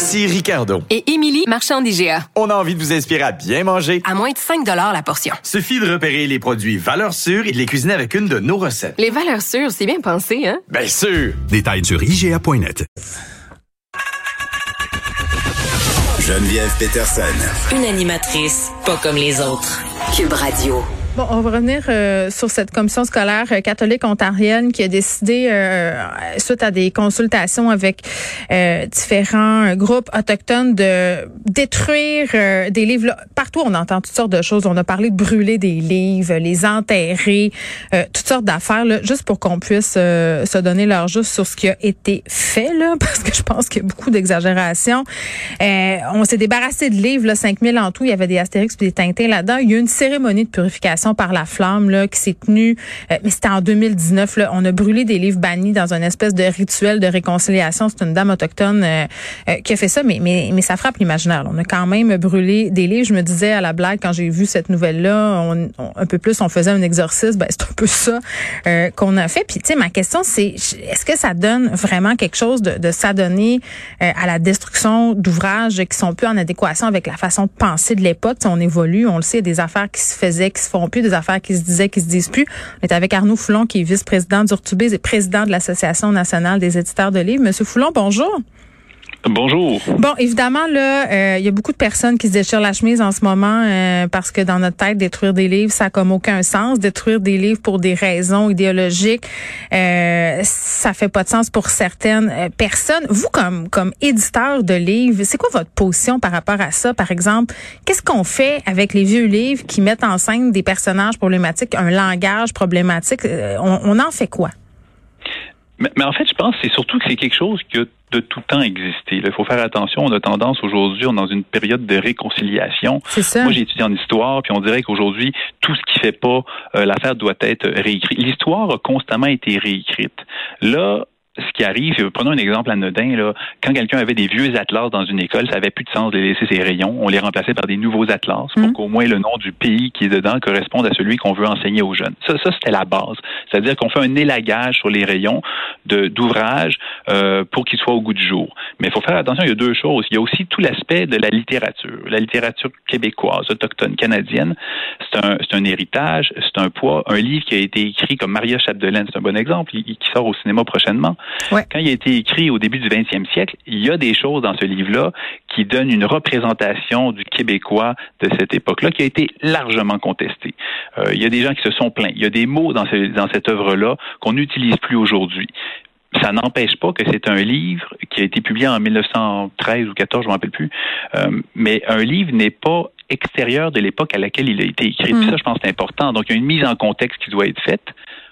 Ici Ricardo. Et Émilie, marchand d'IGA. On a envie de vous inspirer à bien manger. À moins de 5 la portion. Suffit de repérer les produits valeurs sûres et de les cuisiner avec une de nos recettes. Les valeurs sûres, c'est bien pensé, hein? Bien sûr! Détails sur IGA.net. Geneviève Peterson. Une animatrice pas comme les autres. Cube Radio. Bon, on va revenir euh, sur cette commission scolaire euh, catholique ontarienne qui a décidé, euh, suite à des consultations avec différents groupes autochtones, de détruire des livres. Partout, on entend toutes sortes de choses. On a parlé de brûler des livres, les enterrer, toutes sortes d'affaires, juste pour qu'on puisse se donner leur juste sur ce qui a été fait, là, parce que je pense qu'il y a beaucoup d'exagération. on s'est débarrassé de livres, là, 5000 en tout. Il y avait des Astérix et des Tintins là-dedans. Il y a eu une cérémonie de purification par la flamme là, qui s'est tenue, euh, mais c'était en 2019. Là, on a brûlé des livres bannis dans une espèce de rituel de réconciliation. C'est une dame autochtone euh, euh, qui a fait ça, mais, mais, ça frappe l'imaginaire. On a quand même brûlé des livres. Je me disais à la blague quand j'ai vu cette nouvelle-là, un peu plus, on faisait un exorcisme. Ben, c'est un peu ça qu'on a fait. Puis, tu sais, ma question, c'est est-ce que ça donne vraiment quelque chose de, de s'adonner à la destruction d'ouvrages qui sont plus en adéquation avec la façon de penser de l'époque? On évolue, on le sait, il y a des affaires qui se faisaient, qui se font plus, des affaires qui se disaient, qui se disent plus. On est avec Arnaud Foulon, qui est vice-président d'Urtubis et président de l'Association nationale des éditeurs de livres. Monsieur Foulon, bonjour. Bonjour. Bon, évidemment, là, euh, il y a beaucoup de personnes qui se déchirent la chemise en ce moment euh, parce que dans notre tête, détruire des livres, ça n'a comme aucun sens. Détruire des livres pour des raisons idéologiques, euh, ça fait pas de sens pour certaines euh, personnes. Vous, comme comme éditeur de livres, c'est quoi votre position par rapport à ça? Par exemple, qu'est-ce qu'on fait avec les vieux livres qui mettent en scène des personnages problématiques, un langage problématique? On, on en fait quoi? Mais, mais, en fait, je pense que c'est surtout que c'est quelque chose qui a de tout temps existé. Il faut faire attention. On a tendance aujourd'hui, on est dans une période de réconciliation. Ça. Moi, j'ai étudié en histoire, puis on dirait qu'aujourd'hui, tout ce qui fait pas euh, l'affaire doit être réécrit. L'histoire a constamment été réécrite. Là, qui arrive, prenons un exemple anodin, là, quand quelqu'un avait des vieux atlas dans une école, ça avait plus de sens de les laisser ses rayons. On les remplaçait par des nouveaux atlas pour mmh. qu'au moins le nom du pays qui est dedans corresponde à celui qu'on veut enseigner aux jeunes. Ça, ça c'était la base. C'est-à-dire qu'on fait un élagage sur les rayons d'ouvrages euh, pour qu'ils soient au goût du jour. Mais il faut faire attention, il y a deux choses. Il y a aussi tout l'aspect de la littérature. La littérature québécoise, autochtone, canadienne, c'est un, un héritage, c'est un poids. Un livre qui a été écrit comme Maria Chapdelaine, c'est un bon exemple, qui sort au cinéma prochainement. Quand il a été écrit au début du 20e siècle, il y a des choses dans ce livre-là qui donnent une représentation du Québécois de cette époque-là qui a été largement contestée. Euh, il y a des gens qui se sont plaints. Il y a des mots dans, dans cette œuvre-là qu'on n'utilise plus aujourd'hui ça n'empêche pas que c'est un livre qui a été publié en 1913 ou 14, je ne me rappelle plus. Euh, mais un livre n'est pas extérieur de l'époque à laquelle il a été écrit. Mm. ça, je pense, c'est important. Donc, il y a une mise en contexte qui doit être faite.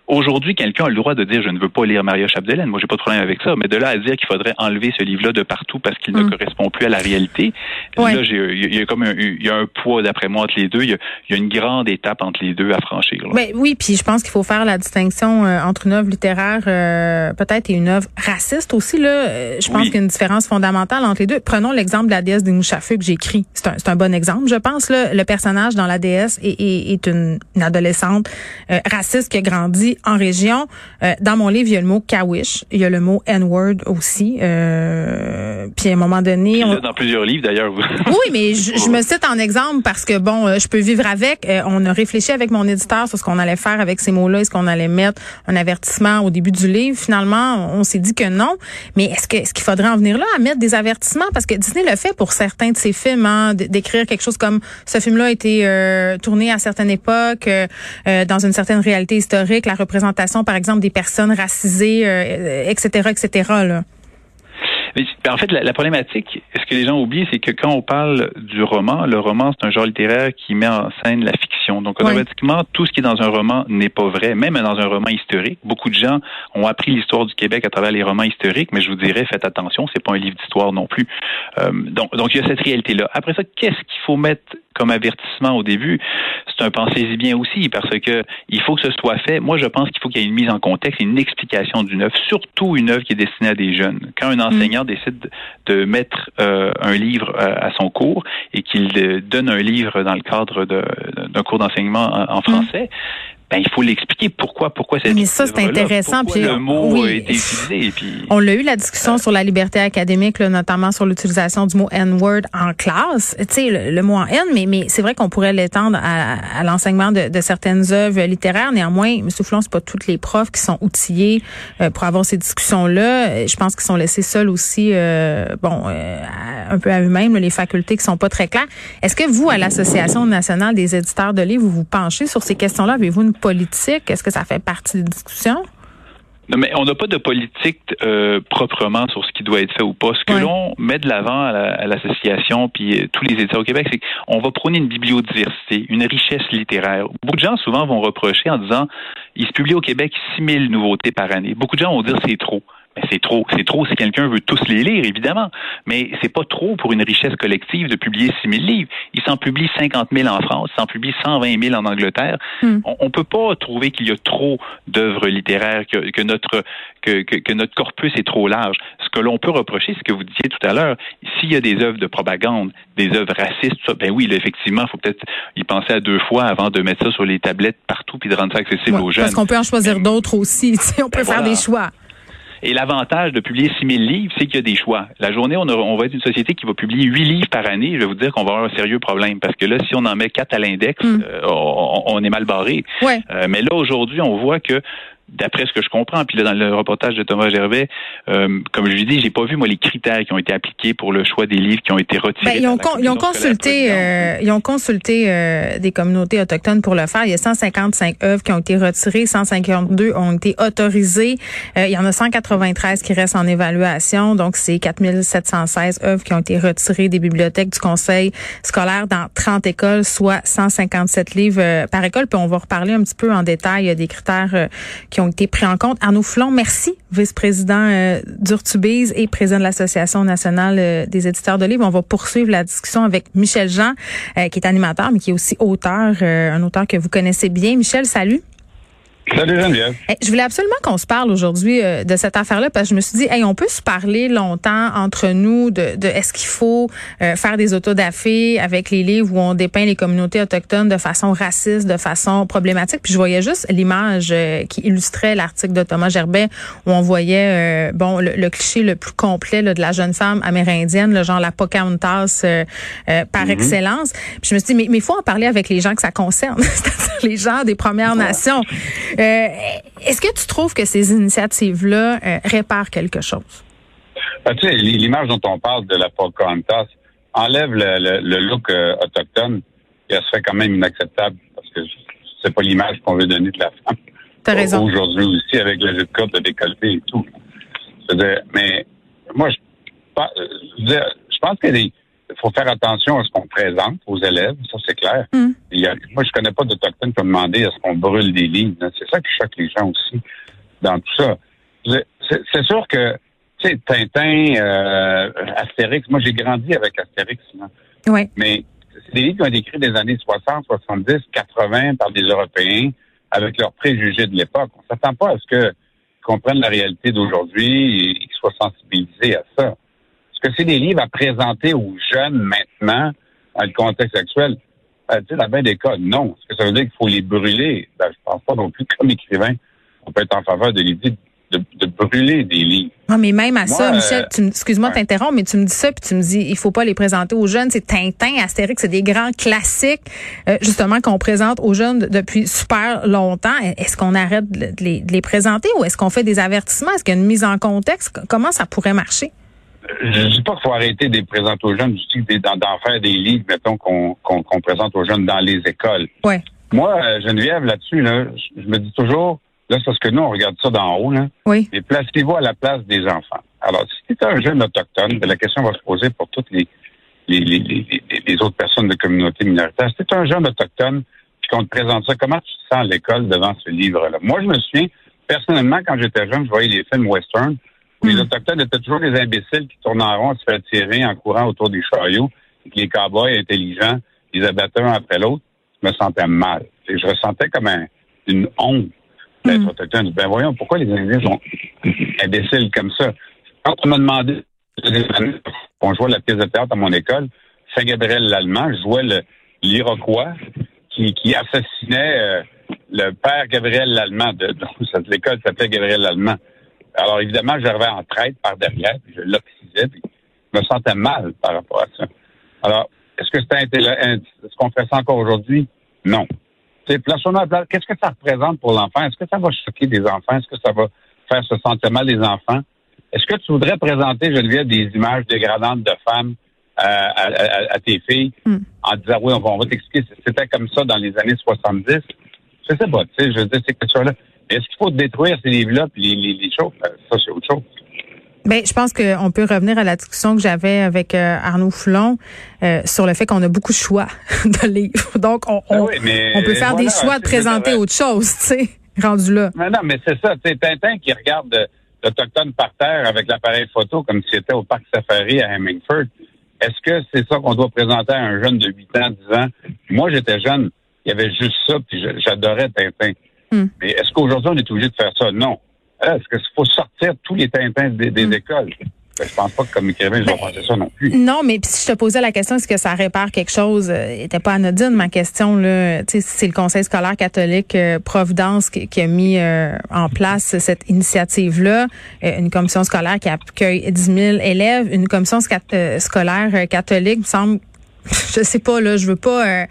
Aujourd'hui, quelqu'un a le droit de dire je ne veux pas lire Maria Chapdelaine. Moi, j'ai pas de problème avec ça. Mais de là à dire qu'il faudrait enlever ce livre-là de partout parce qu'il ne hmm. correspond plus à la réalité, là, il y a comme un, il y a un poids d'après moi entre les deux. Il y, a, une grande étape entre les deux à franchir. Ben, oui, puis je pense qu'il faut faire la distinction euh, entre une œuvre littéraire euh, peut-être et une œuvre raciste aussi. Là, euh, je pense qu'il y a une différence fondamentale entre les deux. Prenons l'exemple de la déesse des Mouchafeux que j'écris. C'est un, un, bon exemple, je pense. Là, le personnage dans la déesse est, est, est une, une, adolescente raciste qui a grandi en région. Euh, dans mon livre, il y a le mot kawish, il y a le mot N-word aussi. Euh, puis à un moment donné, on... dans plusieurs livres d'ailleurs. oui, mais je, me cite en exemple parce que bon, euh, je peux vivre avec. on a réfléchi avec mon éditeur sur ce qu'on allait faire avec ces mots-là, est-ce qu'on allait mettre un avertissement au début du livre. Finalement, on s'est dit que non. Mais est-ce que est-ce qu'il faudrait en venir là à mettre des avertissements? Parce que Disney le fait pour certains de ses films, hein, d'écrire quelque chose comme ce film-là a été tourné à certaines époques, dans une certaine réalité historique, la représentation, par exemple, des personnes racisées, etc., euh, etc. Là. Mais, ben, en fait, la, la, problématique, ce que les gens oublient, c'est que quand on parle du roman, le roman, c'est un genre littéraire qui met en scène la fiction. Donc, automatiquement, tout ce qui est dans un roman n'est pas vrai, même dans un roman historique. Beaucoup de gens ont appris l'histoire du Québec à travers les romans historiques, mais je vous dirais, faites attention, c'est pas un livre d'histoire non plus. Euh, donc, donc, il y a cette réalité-là. Après ça, qu'est-ce qu'il faut mettre comme avertissement au début, c'est un pensez-y bien aussi, parce que il faut que ce soit fait. Moi, je pense qu'il faut qu'il y ait une mise en contexte, une explication d'une œuvre, surtout une œuvre qui est destinée à des jeunes. Quand un enseignant mm. décide de mettre euh, un livre euh, à son cours et qu'il euh, donne un livre dans le cadre d'un cours d'enseignement en, français, ben, il faut l'expliquer pourquoi pourquoi Mais ça c'est intéressant puis le mot a été utilisé puis on l'a eu la discussion sur la liberté académique notamment sur l'utilisation du mot N-word en classe, tu sais le, mot en N mais mais c'est vrai qu'on pourrait l'étendre à, l'enseignement de, certaines œuvres littéraires. Néanmoins M. Flon c'est pas toutes les profs qui sont outillés euh, pour avoir ces discussions là, je pense qu'ils sont laissés seuls aussi euh, bon euh, un peu à eux-mêmes les facultés qui sont pas très claires. Est-ce que vous à l'association nationale des éditeurs de livres vous vous penchez sur ces questions-là? Avez-vous une politique? Est-ce que ça fait partie des discussions? Non, mais on n'a pas de politique euh, proprement sur ce qui doit être fait ou pas. Ce que l'on met de l'avant à l'association puis euh, tous les éditeurs au Québec, c'est qu'on va prôner une bibliodiversité, une richesse littéraire. Beaucoup de gens souvent vont reprocher en disant il se publie au Québec 6000 nouveautés par année. Beaucoup de gens vont dire c'est trop c'est trop. C'est trop si quelqu'un veut tous les lire, évidemment. Mais c'est pas trop pour une richesse collective de publier 6 000 livres. Il s'en publie 50 000 en France, il s'en publie 120 000 en Angleterre. Hmm. On, ne peut pas trouver qu'il y a trop d'œuvres littéraires, que, notre que, que, notre corpus est trop large. Ce que l'on peut reprocher, ce que vous disiez tout à l'heure, s'il y a des œuvres de propagande, des œuvres racistes, ça, ben oui, effectivement, il faut peut-être y penser à deux fois avant de mettre ça sur les tablettes partout puis de rendre ça accessible aux jeunes. Parce qu'on peut en choisir d'autres aussi. on peut ben faire des choix. Et l'avantage de publier 6000 livres, c'est qu'il y a des choix. La journée, on, on, va être une société qui va publier 8 livres par année. Je vais vous dire qu'on va avoir un sérieux problème parce que là, si on en met 4 à l'index, hmm. euh, on, est mal barré. Ouais. Euh, mais là, aujourd'hui, on voit que d'après ce que je comprends, puis là, dans le reportage de Thomas Gervais, euh, comme je lui dis, j'ai pas vu moi les critères qui ont été appliqués pour le choix des livres qui ont été retirés. Ben, ils, ont ils, ont consulté, euh, ils ont consulté euh, des communautés autochtones pour le faire. Il y a 155 œuvres qui ont été retirées, 152 ont été autorisées. Euh, il y en a 193 qui restent en évaluation, donc c'est 4716 œuvres qui ont été retirées des bibliothèques du conseil scolaire dans 30 écoles, soit 157 livres par école. Puis on va reparler un petit peu en détail des critères qui ont été pris en compte. Arnaud Flon, merci, vice-président euh, d'Urtubise et président de l'Association nationale euh, des éditeurs de livres. On va poursuivre la discussion avec Michel Jean, euh, qui est animateur, mais qui est aussi auteur, euh, un auteur que vous connaissez bien. Michel, salut. Salut Geneviève. Eh, je voulais absolument qu'on se parle aujourd'hui euh, de cette affaire-là parce que je me suis dit, hey, on peut se parler longtemps entre nous de, de est-ce qu'il faut euh, faire des autodafés avec les livres où on dépeint les communautés autochtones de façon raciste, de façon problématique. Puis je voyais juste l'image euh, qui illustrait l'article de Thomas Gerbet où on voyait bon le, cliché le plus complet là, de la jeune femme amérindienne, le genre la Pocahontas par mm-hmm. excellence. Puis je me suis dit, mais il faut en parler avec les gens que ça concerne, c'est-à-dire les gens des Premières Nations. Euh, est-ce que tu trouves que ces initiatives-là euh, réparent quelque chose? Ben, tu sais, l'image dont on parle de la Pocahontas enlève le, look euh, autochtone et elle serait quand même inacceptable parce que c'est pas l'image qu'on veut donner de la femme. T'as raison. Aujourd'hui aussi, avec les écoles de décolleté et tout. mais moi, je, je pense que les, il faut faire attention à ce qu'on présente aux élèves, ça c'est clair. Mm. moi, je connais pas d'Autochtones qui ont demandé à ce qu'on brûle des livres. C'est ça qui choque les gens aussi dans tout ça. C'est sûr que, tu sais, Tintin, euh, Astérix, moi j'ai grandi avec Astérix. Oui. Mais c'est des livres qui ont été écrits des années 60, 70, 80 par des Européens avec leurs préjugés de l'époque. On s'attend pas à ce qu'ils comprennent la réalité d'aujourd'hui et qu'ils soient sensibilisés à ça. Est-ce que c'est des livres à présenter aux jeunes maintenant dans le contexte actuel? Ben, tu sais, dans bien des cas, non. Est-ce que ça veut dire qu'il faut les brûler? Ben, je pense pas non plus comme écrivain. On peut être en faveur de l'idée de, de, brûler des livres. Non, mais même à ça, Michel, euh, excuse-moi de t'interrompre, mais tu me dis ça, puis tu me dis, il faut pas les présenter aux jeunes. C'est Tintin, Astérix, c'est des grands classiques, euh, justement, qu'on présente aux jeunes depuis super longtemps. Est-ce qu'on arrête de les, de les présenter ou est-ce qu'on fait des avertissements? Est-ce qu'il y a une mise en contexte? Comment ça pourrait marcher? Je ne dis pas qu'il faut arrêter de les présenter aux jeunes, je dis d'en faire des livres, mettons, qu'on présente aux jeunes dans les écoles. Ouais. Moi, euh, Geneviève, là-dessus, là, je me dis toujours, là, c'est parce que nous, on regarde ça d'en haut, là. Oui. Mais placez-vous à la place des enfants. Alors, si tu es un jeune autochtone, ben, la question va se poser pour toutes les, les, les, les, les autres personnes de communauté minoritaire. Si tu un jeune autochtone, puis qu'on te présente ça, comment tu te sens à l'école devant ce livre-là? Moi, je me souviens, personnellement, quand j'étais jeune, je voyais les films western, les Autochtones étaient toujours des imbéciles qui tournent en rond, se faire tirer en courant autour des chariots, et que les cowboys intelligents, ils abattaient un après l'autre. Je me sentais mal. Et je ressentais comme un, une honte d'être Mm. autochtone. Ben voyons, pourquoi les Indiens sont imbéciles comme ça? Quand on m'a demandé qu'on jouait la pièce de théâtre à mon école, Saint-Gabriel l'Allemand, je jouais l'Iroquois qui, qui assassinait euh, le père Gabriel l'Allemand. De, l'école s'appelait Gabriel l'Allemand. Alors évidemment, j'arrivais en traite par derrière, puis je l'oxysais, puis je me sentais mal par rapport à ça. Alors, est-ce que c'est un- est-ce qu'on fait ça encore aujourd'hui? Non. Qu'est-ce que ça représente pour l'enfant? Est-ce que ça va choquer des enfants? Est-ce que ça va faire se sentir mal des enfants? Est-ce que tu voudrais présenter, Geneviève, des images dégradantes de femmes euh, à, à- à tes filles Mm. en disant, oui, on va, on va t'expliquer, c'était comme ça dans les années 70? Je sais pas, tu sais, je veux dire, ces questions-là. Est-ce qu'il faut détruire ces livres-là les, les, les choses? Euh, Ça, c'est autre chose. Ben, je pense qu'on peut revenir à la discussion que j'avais avec euh, Arnaud Foulon euh, sur le fait qu'on a beaucoup de choix de livres. Donc, on, Ben on, oui, mais on peut faire des choix de présenter autre chose, tu sais, rendu là. Mais non, mais c'est ça. C'est Tintin qui regarde euh, l'Autochtone par terre avec l'appareil photo comme si c'était au parc Safari à Hemingford. Est-ce que c'est ça qu'on doit présenter à un jeune de 8 ans, 10 ans? Moi, j'étais jeune, il y avait juste ça, puis j'adorais Tintin. Hmm. Mais est-ce qu'aujourd'hui, on est obligé de faire ça? Non. Euh, Est-ce qu'il faut sortir tous les Tintins des, des écoles? Ben, je pense pas que comme écrivain, je vais penser ça non plus. Non, mais si je te posais la question, est-ce que ça répare quelque chose? Euh, était pas anodine ma question. là. Tu sais, c'est le Conseil scolaire catholique euh, Providence qui, qui a mis euh, en place cette initiative-là. Euh, une commission scolaire qui accueille 10 000 élèves. Une commission sca- euh, scolaire euh, catholique, me semble, je sais pas, là, je veux pas...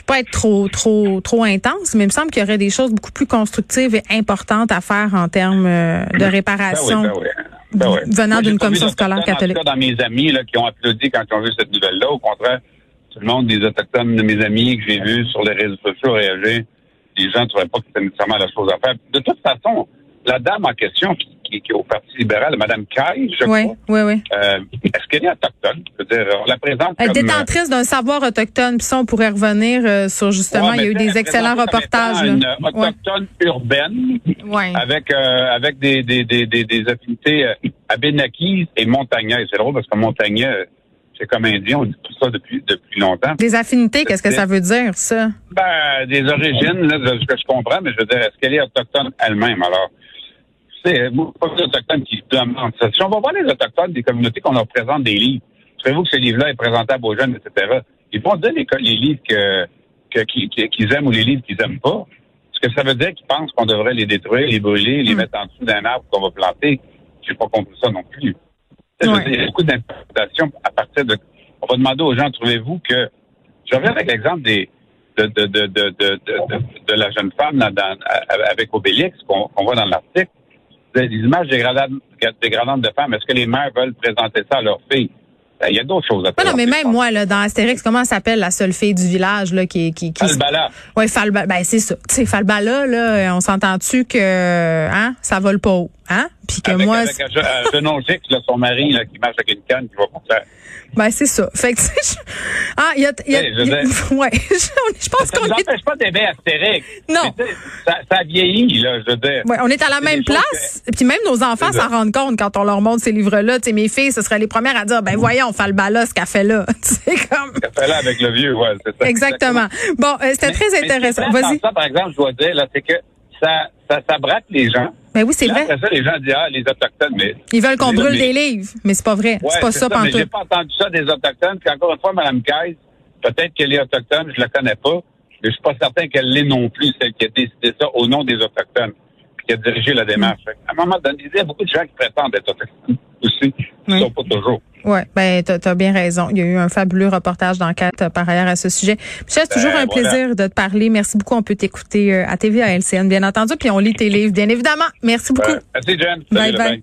je veux pas être trop trop trop intense, mais il me semble qu'il y aurait des choses beaucoup plus constructives et importantes à faire en termes euh, de réparation Ben oui, ben oui. Ben venant d'une commission scolaire catholique. En tout cas, dans mes amis là, qui ont applaudi quand ils ont vu cette nouvelle-là, au contraire, tout le monde des Autochtones de mes amis que j'ai vus sur les réseaux sociaux réagir, les gens ne trouvaient pas que c'était nécessairement la chose à faire. De toute façon, la dame en question qui, qui, qui est au Parti libéral, Mme Caille, je Oui, crois, oui, oui. euh, qu'elle est autochtone? Je veux dire, on la présente Elle est euh, détentrice d'un savoir autochtone. Puis ça, on pourrait revenir euh, sur justement, ouais, il y a eu des excellents reportages. là. Une autochtone urbaine Ouais. avec euh, avec des des, des, des, des affinités euh, abénaquises et montagnaises. C'est drôle parce que montagnais, euh, c'est comme indien, on dit tout ça depuis depuis longtemps. Des affinités, qu'est-ce que ça veut dire, ça? Ben, des origines, là, de ce que je comprends, mais je veux dire, est-ce qu'elle est autochtone elle-même? Alors, c'est moi, pas les autochtones qui demandent ça. Si on va voir les autochtones des communautés qu'on leur présente des livres, savez-vous que ce livre-là est présentable aux jeunes, etc., ils vont dire les, les livres que, que- qu'ils aiment ou les livres qu'ils aiment pas. Est-ce que ça veut dire qu'ils pensent qu'on devrait les détruire, les brûler, les Mm. mettre en dessous d'un arbre qu'on va planter? J'ai pas compris ça non plus. Ouais. Il y a beaucoup d'interprétations à partir de. On va demander aux gens, trouvez-vous que. Je reviens avec l'exemple des de, de, de, de, la jeune femme là, dans, avec Obélix qu'on qu'on voit dans l'article. Des images dégradantes, dégradantes de femmes. Est-ce que les mères veulent présenter ça à leurs filles? Ben, Il y a d'autres choses à Ouais, non, présenter. mais même moi, là, dans Astérix, comment elle s'appelle la seule fille du village, là, qui, qui, qui Falbala. Ouais, Falba, ben c'est ça. Tu sais, Falbala, là, on s'entend-tu que, hein, ça vole pas haut, hein? Puis que Avec, moi, avec un, je- un fixe, là, son mari là, qui marche avec une canne qui va pour ça. Ben c'est ça. Fait que, tu sais, je- ah, il y a, y a- y a- veux ouais, je, pense Ça qu'on est, empêche pas d'aimer Astérix. Non. Ça, ça vieillit, là, je veux dire. ouais, on est à la C'est même place. Puis même nos enfants C'est ça. s'en rendent compte quand on leur montre ces livres-là. Tu sais, mes filles, ce seraient les premières à dire, ben voyons, Falbala, ce qu'elle fait là. Tu sais, comme. Ça fait là avec le vieux, ouais, c'est ça. Exactement. Bon, euh, c'était très mais ce intéressant. Vas-y. Ça, par exemple, je dois dire, là, c'est que ça, ça, ça braque les gens. Ben oui, c'est vrai. Après ça, les gens disent, ah, les Autochtones, mais. Ils veulent qu'on Mais- brûle mais- des livres, mais c'est pas vrai. Ouais, c'est pas ça, mais j'ai pas entendu ça des Autochtones. Puis encore une fois, Mme Caisse, peut-être qu'elle est autochtone, je la connais pas, mais je suis pas certain qu'elle l'est non plus, celle qui a décidé ça au nom des Autochtones, puis qui a dirigé la démarche. Fait À un moment donné, il y a beaucoup de gens qui prétendent être autochtones aussi, qui ne sont pas toujours. Ouais, ben t'as as bien raison. Il y a eu un fabuleux reportage d'enquête euh, par ailleurs à ce sujet. Michel, c'est toujours Ben, un voilà. plaisir de te parler. Merci beaucoup. On peut t'écouter euh, à TV à LCN, bien entendu, puis on lit tes livres, bien évidemment. Merci beaucoup. Merci, Jen. Salut, Bye le bye. bye.